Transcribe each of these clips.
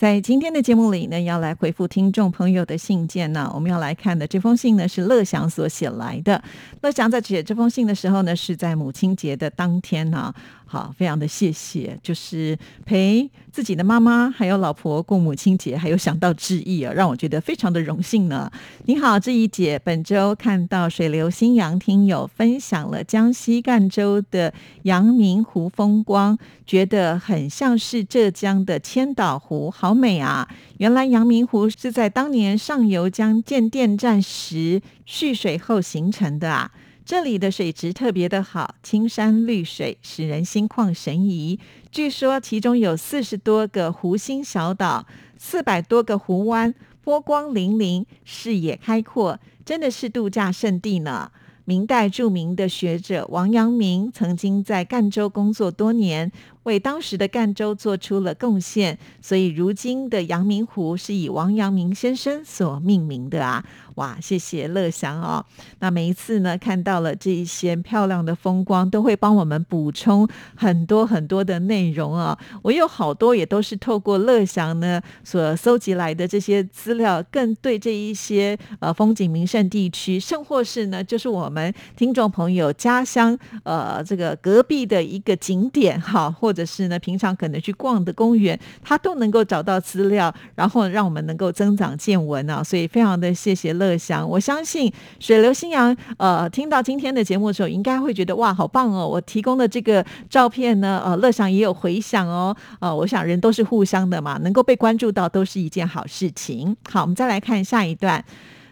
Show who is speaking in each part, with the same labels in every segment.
Speaker 1: 在今天的节目里呢，要来回复听众朋友的信件呢。我们要来看的这封信呢，是乐祥所写来的。乐祥在写这封信的时候呢，是在母亲节的当天呢。好，非常的谢谢，就是陪自己的妈妈还有老婆过母亲节，还有想到致意啊，让我觉得非常的荣幸呢。你好，志毅姐，本周看到水流新阳听友分享了江西赣州的阳明湖风光，觉得很像是浙江的千岛湖，好好美啊！原来阳明湖是在当年上游江建电站时蓄水后形成的啊。这里的水质特别的好，青山绿水，使人心旷神怡。据说其中有四十多个湖心小岛，四百多个湖湾，波光粼粼，视野开阔，真的是度假胜地呢。明代著名的学者王阳明曾经在赣州工作多年，为当时的赣州做出了贡献，所以如今的阳明湖是以王阳明先生所命名的啊。哇，谢谢乐祥哦。那每一次呢，看到了这一些漂亮的风光，都会帮我们补充很多很多的内容啊。我有好多也都是透过乐祥呢所搜集来的这些资料，更对这一些呃风景名胜地区，甚或是呢，就是我们听众朋友家乡呃这个隔壁的一个景点哈，或或者是呢平常可能去逛的公园，他都能够找到资料，然后让我们能够增长见闻啊。所以非常的谢谢乐。乐祥，我相信水流新阳，呃，听到今天的节目的时候，应该会觉得哇，好棒哦！我提供的这个照片呢，呃，乐祥也有回响哦，呃，我想人都是互相的嘛，能够被关注到都是一件好事情。好，我们再来看下一段。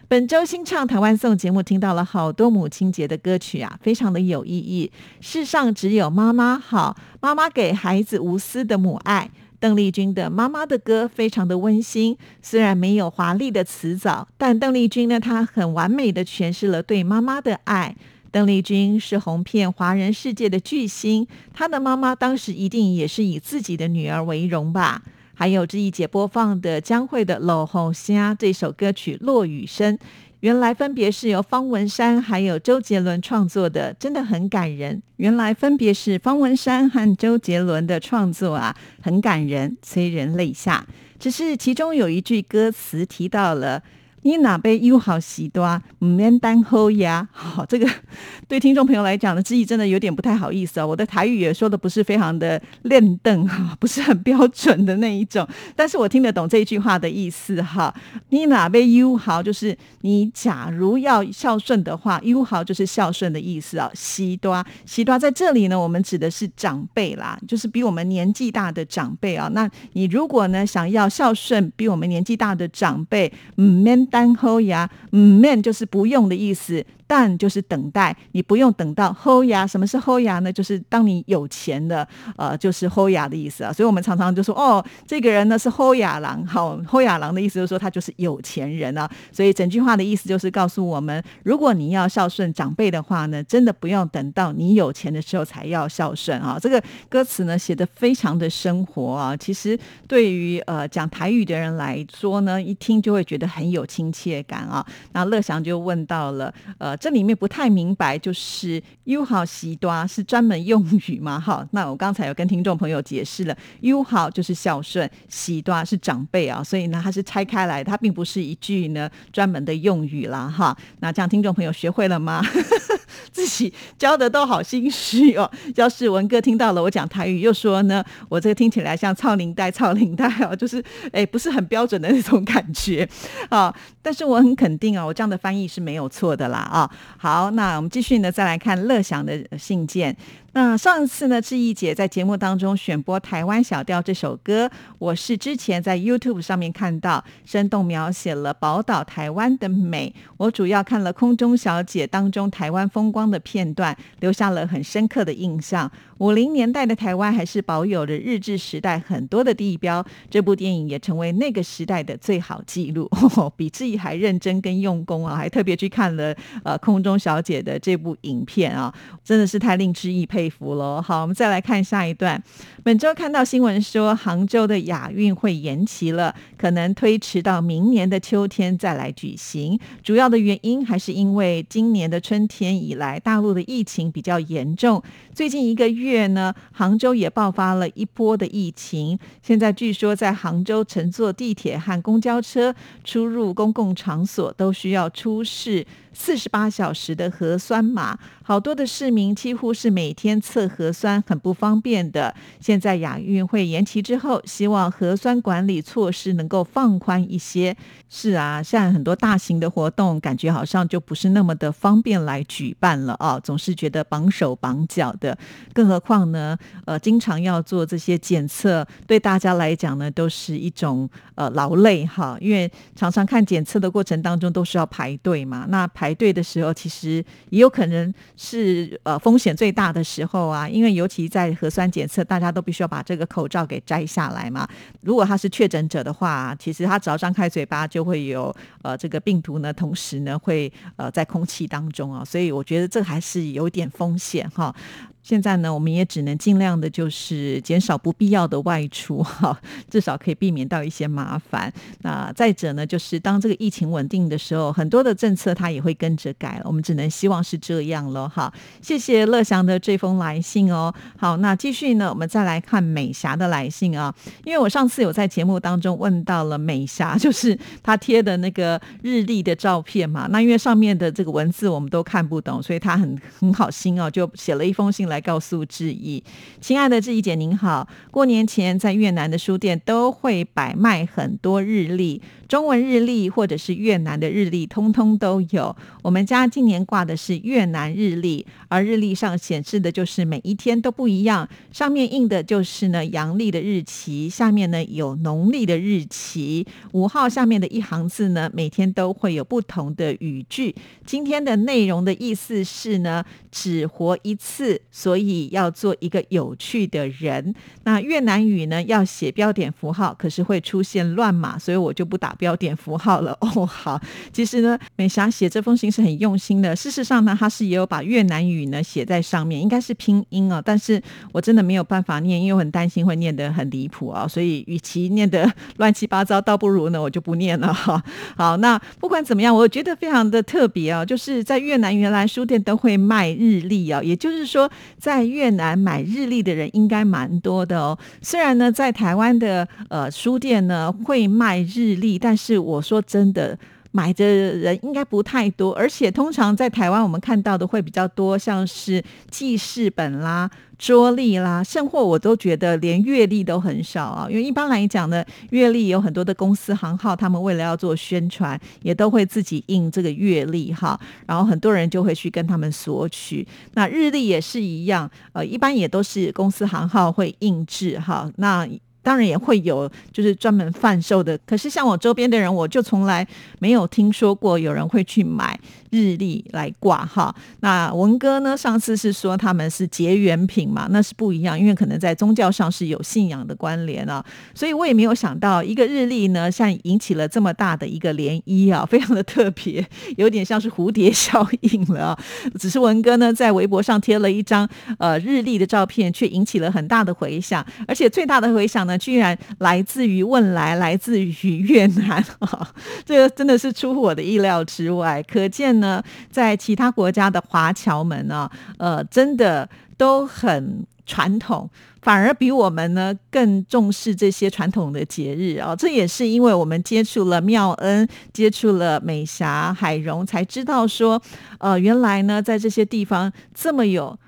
Speaker 1: 本周新唱台湾颂节目，听到了好多母亲节的歌曲啊，非常的有意义。世上只有妈妈好，妈妈给孩子无私的母爱。邓丽君的《妈妈的歌》非常的温馨，虽然没有华丽的词藻，但邓丽君呢，她很完美的诠释了对妈妈的爱。邓丽君是红遍华人世界的巨星，她的妈妈当时一定也是以自己的女儿为荣吧。还有这一节播放的江蕙的《老红虾》这首歌曲《落雨声》。原来分别是由方文山还有周杰伦创作的，真的很感人。原来分别是方文山和周杰伦的创作啊，很感人，催人泪下。只是其中有一句歌词提到了。你哪杯又好喜多，唔免单喝呀？好，这个 对听众朋友来讲呢，之意真的有点不太好意思啊。我的台语也说的不是非常的练邓 哈，不是很标准的那一种，但是我听得懂这句话的意思哈。你哪杯又好，就是你假如要孝顺的话，优好就是孝顺的意思啊。喜多喜多在这里呢，我们指的是长辈啦，就是比我们年纪大的长辈啊。那你如果呢想要孝顺比我们年纪大的长辈，唔免。单喝牙，嗯，man 就是不用的意思。但就是等待，你不用等到后牙。什么是后牙呢？就是当你有钱的，呃，就是后牙的意思啊。所以我们常常就说，哦，这个人呢是后牙郎，好，后牙郎的意思就是说他就是有钱人啊。所以整句话的意思就是告诉我们，如果你要孝顺长辈的话呢，真的不用等到你有钱的时候才要孝顺啊。这个歌词呢写的非常的生活啊，其实对于呃讲台语的人来说呢，一听就会觉得很有亲切感啊。那乐祥就问到了，呃。这里面不太明白，就是“友好喜多”是专门用语吗？哈，那我刚才有跟听众朋友解释了，“友好”就是孝顺，“喜多”是长辈啊，所以呢，它是拆开来，它并不是一句呢专门的用语啦，哈。那这样听众朋友学会了吗？自己教的都好心虚哦。要是文哥听到了我讲台语，又说呢，我这个听起来像“操领带”“操领带”哦，就是哎，不是很标准的那种感觉啊。但是我很肯定啊，我这样的翻译是没有错的啦啊。好，那我们继续呢，再来看乐享的信件。那上次呢，志毅姐在节目当中选播《台湾小调》这首歌，我是之前在 YouTube 上面看到，生动描写了宝岛台湾的美。我主要看了《空中小姐》当中台湾风光的片段，留下了很深刻的印象。五零年代的台湾还是保有着日治时代很多的地标，这部电影也成为那个时代的最好记录。比志毅还认真跟用功啊，还特别去看了呃《空中小姐》的这部影片啊，真的是太令志毅佩。佩服喽，好，我们再来看下一段。本周看到新闻说，杭州的亚运会延期了，可能推迟到明年的秋天再来举行。主要的原因还是因为今年的春天以来，大陆的疫情比较严重。最近一个月呢，杭州也爆发了一波的疫情。现在据说在杭州乘坐地铁和公交车出入公共场所都需要出示四十八小时的核酸码，好多的市民几乎是每天。测核酸很不方便的。现在亚运会延期之后，希望核酸管理措施能够放宽一些。是啊，现在很多大型的活动，感觉好像就不是那么的方便来举办了啊，总是觉得绑手绑脚的。更何况呢，呃，经常要做这些检测，对大家来讲呢，都是一种呃劳累哈。因为常常看检测的过程当中都是要排队嘛，那排队的时候其实也有可能是呃风险最大的时候啊，因为尤其在核酸检测，大家都必须要把这个口罩给摘下来嘛。如果他是确诊者的话，其实他只要张开嘴巴就。就会有呃这个病毒呢，同时呢会呃在空气当中啊，所以我觉得这还是有点风险哈。现在呢，我们也只能尽量的，就是减少不必要的外出 哈，至少可以避免到一些麻烦。那再者呢，就是当这个疫情稳定的时候，很多的政策它也会跟着改了。我们只能希望是这样了哈。谢谢乐祥的这封来信哦。好，那继续呢，我们再来看美霞的来信啊。因为我上次有在节目当中问到了美霞，就是她贴的那个日历的照片嘛。那因为上面的这个文字我们都看不懂，所以她很很好心哦，就写了一封信来。告诉志毅，亲爱的志毅姐您好，过年前在越南的书店都会摆卖很多日历。中文日历或者是越南的日历，通通都有。我们家今年挂的是越南日历，而日历上显示的就是每一天都不一样，上面印的就是呢阳历的日期，下面呢有农历的日期。五号下面的一行字呢，每天都会有不同的语句。今天的内容的意思是呢，只活一次，所以要做一个有趣的人。那越南语呢要写标点符号，可是会出现乱码，所以我就不打。标点符号了 哦，好，其实呢，美霞写这封信是很用心的。事实上呢，她是也有把越南语呢写在上面，应该是拼音啊，但是我真的没有办法念，因为我很担心会念得很离谱啊，所以与其念得乱七八糟，倒不如呢我就不念了哈。好，那不管怎么样，我觉得非常的特别啊，就是在越南原来书店都会卖日历啊，也就是说在越南买日历的人应该蛮多的哦。虽然呢，在台湾的呃书店呢会卖日历，但但是我说真的，买的人应该不太多，而且通常在台湾我们看到的会比较多，像是记事本啦、桌历啦，甚或我都觉得连月历都很少啊。因为一般来讲呢，月历有很多的公司行号，他们为了要做宣传，也都会自己印这个月历哈，然后很多人就会去跟他们索取。那日历也是一样，呃，一般也都是公司行号会印制哈。那当然也会有，就是专门贩售的。可是像我周边的人，我就从来没有听说过有人会去买。日历来挂哈，那文哥呢？上次是说他们是结缘品嘛，那是不一样，因为可能在宗教上是有信仰的关联啊，所以我也没有想到一个日历呢，像引起了这么大的一个涟漪啊，非常的特别，有点像是蝴蝶效应了。只是文哥呢在微博上贴了一张呃日历的照片，却引起了很大的回响，而且最大的回响呢，居然来自于汶莱，来自于越南 啊，这个真的是出乎我的意料之外，可见。呢，在其他国家的华侨们呢，呃，真的都很传统，反而比我们呢更重视这些传统的节日啊。这也是因为我们接触了妙恩，接触了美霞、海荣，才知道说，呃，原来呢，在这些地方这么有。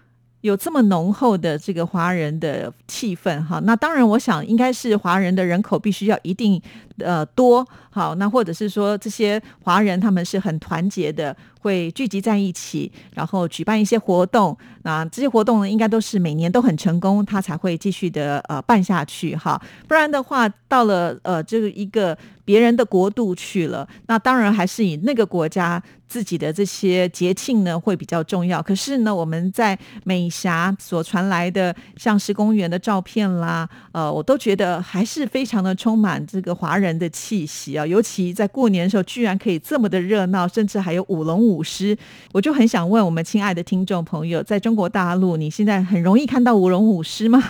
Speaker 1: 有这么浓厚的这个华人的气氛哈，那当然，我想应该是华人的人口必须要一定呃多好，那或者是说这些华人他们是很团结的，会聚集在一起，然后举办一些活动。那这些活动呢，应该都是每年都很成功，他才会继续的呃办下去哈。不然的话，到了呃这个一个别人的国度去了，那当然还是以那个国家自己的这些节庆呢会比较重要。可是呢，我们在美霞所传来的像是公园的照片啦，呃，我都觉得还是非常的充满这个华人的气息啊。尤其在过年的时候，居然可以这么的热闹，甚至还有舞龙舞狮，我就很想问我们亲爱的听众朋友，在中国大陆，你现在很容易看到舞龙舞狮吗？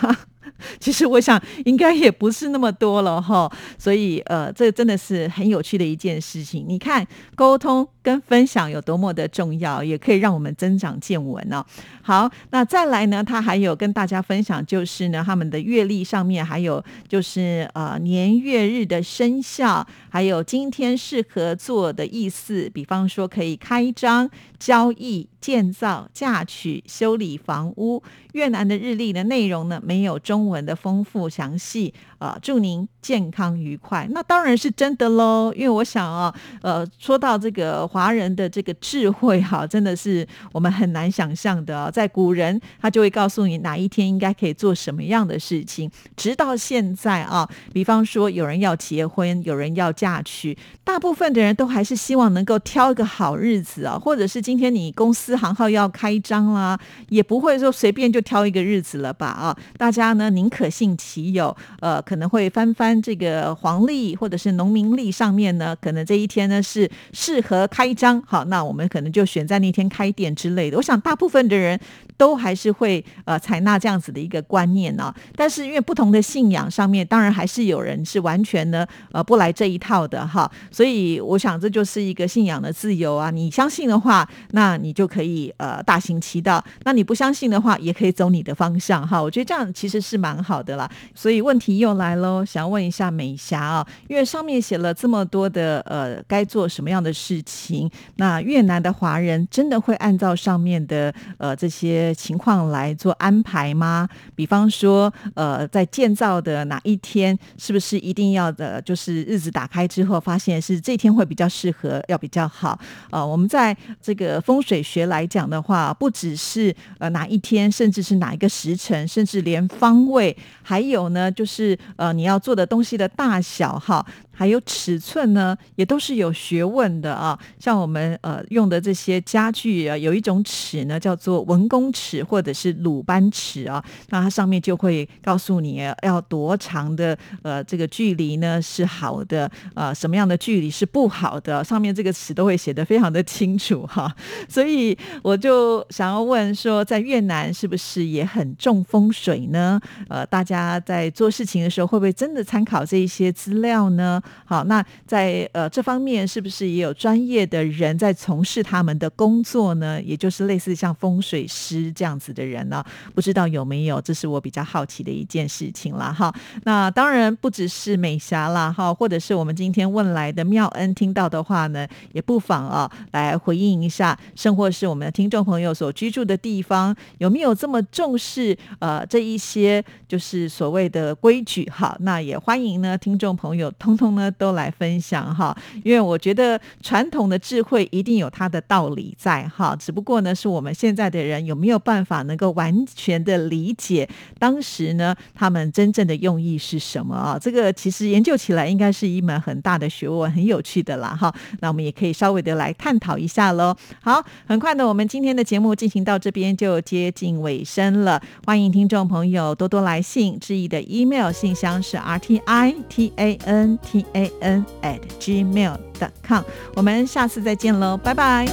Speaker 1: 其实我想应该也不是那么多了哈，所以呃，这真的是很有趣的一件事情。你看，沟通跟分享有多么的重要，也可以让我们增长见闻呢。好，那再来呢，他还有跟大家分享，就是呢，他们的月历上面还有就是呃年月日的生肖，还有今天适合做的意思，比方说可以开张、交易、建造、嫁娶、修理房屋。越南的日历的内容呢，没有中文的丰富详细。呃，祝您健康愉快。那当然是真的喽，因为我想啊，呃，说到这个华人的这个智慧哈，真的是我们很难想象的。在古人，他就会告诉你哪一天应该可以做什么样的事情。直到现在啊，比方说有人要结婚，有人要嫁娶，大部分的人都还是希望能够挑一个好日子啊，或者是今天你公司行号要开张啦，也不会说随便就挑一个日子了吧？啊，大家呢宁可信其有，呃。可能会翻翻这个黄历或者是农民历上面呢，可能这一天呢是适合开张，好，那我们可能就选在那天开店之类的。我想大部分的人都还是会呃采纳这样子的一个观念呢。但是因为不同的信仰上面，当然还是有人是完全呢呃不来这一套的哈。所以我想这就是一个信仰的自由啊。你相信的话，那你就可以呃大行其道；那你不相信的话，也可以走你的方向哈。我觉得这样其实是蛮好的啦。所以问题又来。喽，想要问一下美霞啊，因为上面写了这么多的呃，该做什么样的事情？那越南的华人真的会按照上面的呃这些情况来做安排吗？比方说呃，在建造的哪一天，是不是一定要的？就是日子打开之后，发现是这天会比较适合，要比较好。呃，我们在这个风水学来讲的话，不只是呃哪一天，甚至是哪一个时辰，甚至连方位，还有呢，就是。呃，你要做的东西的大小哈。还有尺寸呢，也都是有学问的啊。像我们呃用的这些家具啊，有一种尺呢，叫做文公尺或者是鲁班尺啊。那它上面就会告诉你要多长的呃这个距离呢是好的，呃什么样的距离是不好的，上面这个尺都会写得非常的清楚哈。所以我就想要问说，在越南是不是也很重风水呢？呃，大家在做事情的时候，会不会真的参考这一些资料呢？好，那在呃这方面是不是也有专业的人在从事他们的工作呢？也就是类似像风水师这样子的人呢？不知道有没有？这是我比较好奇的一件事情了哈。那当然不只是美霞啦哈，或者是我们今天问来的妙恩听到的话呢，也不妨啊来回应一下，甚或是我们的听众朋友所居住的地方有没有这么重视呃这一些就是所谓的规矩哈？那也欢迎呢听众朋友通通。呢，都来分享哈，因为我觉得传统的智慧一定有它的道理在哈，只不过呢，是我们现在的人有没有办法能够完全的理解当时呢他们真正的用意是什么啊？这个其实研究起来应该是一门很大的学问，很有趣的啦哈。那我们也可以稍微的来探讨一下喽。好，很快的，我们今天的节目进行到这边就接近尾声了，欢迎听众朋友多多来信，致意的 email 信箱是 r t i t a n t。A n at gmail dot com，我们下次再见喽，拜拜。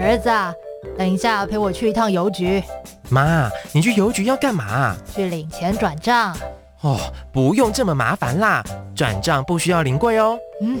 Speaker 2: 儿子，等一下陪我去一趟邮局。
Speaker 3: 妈，你去邮局要干嘛？
Speaker 2: 去领钱转账。
Speaker 3: 哦，不用这么麻烦啦，转账不需要临柜哦。
Speaker 2: 嗯，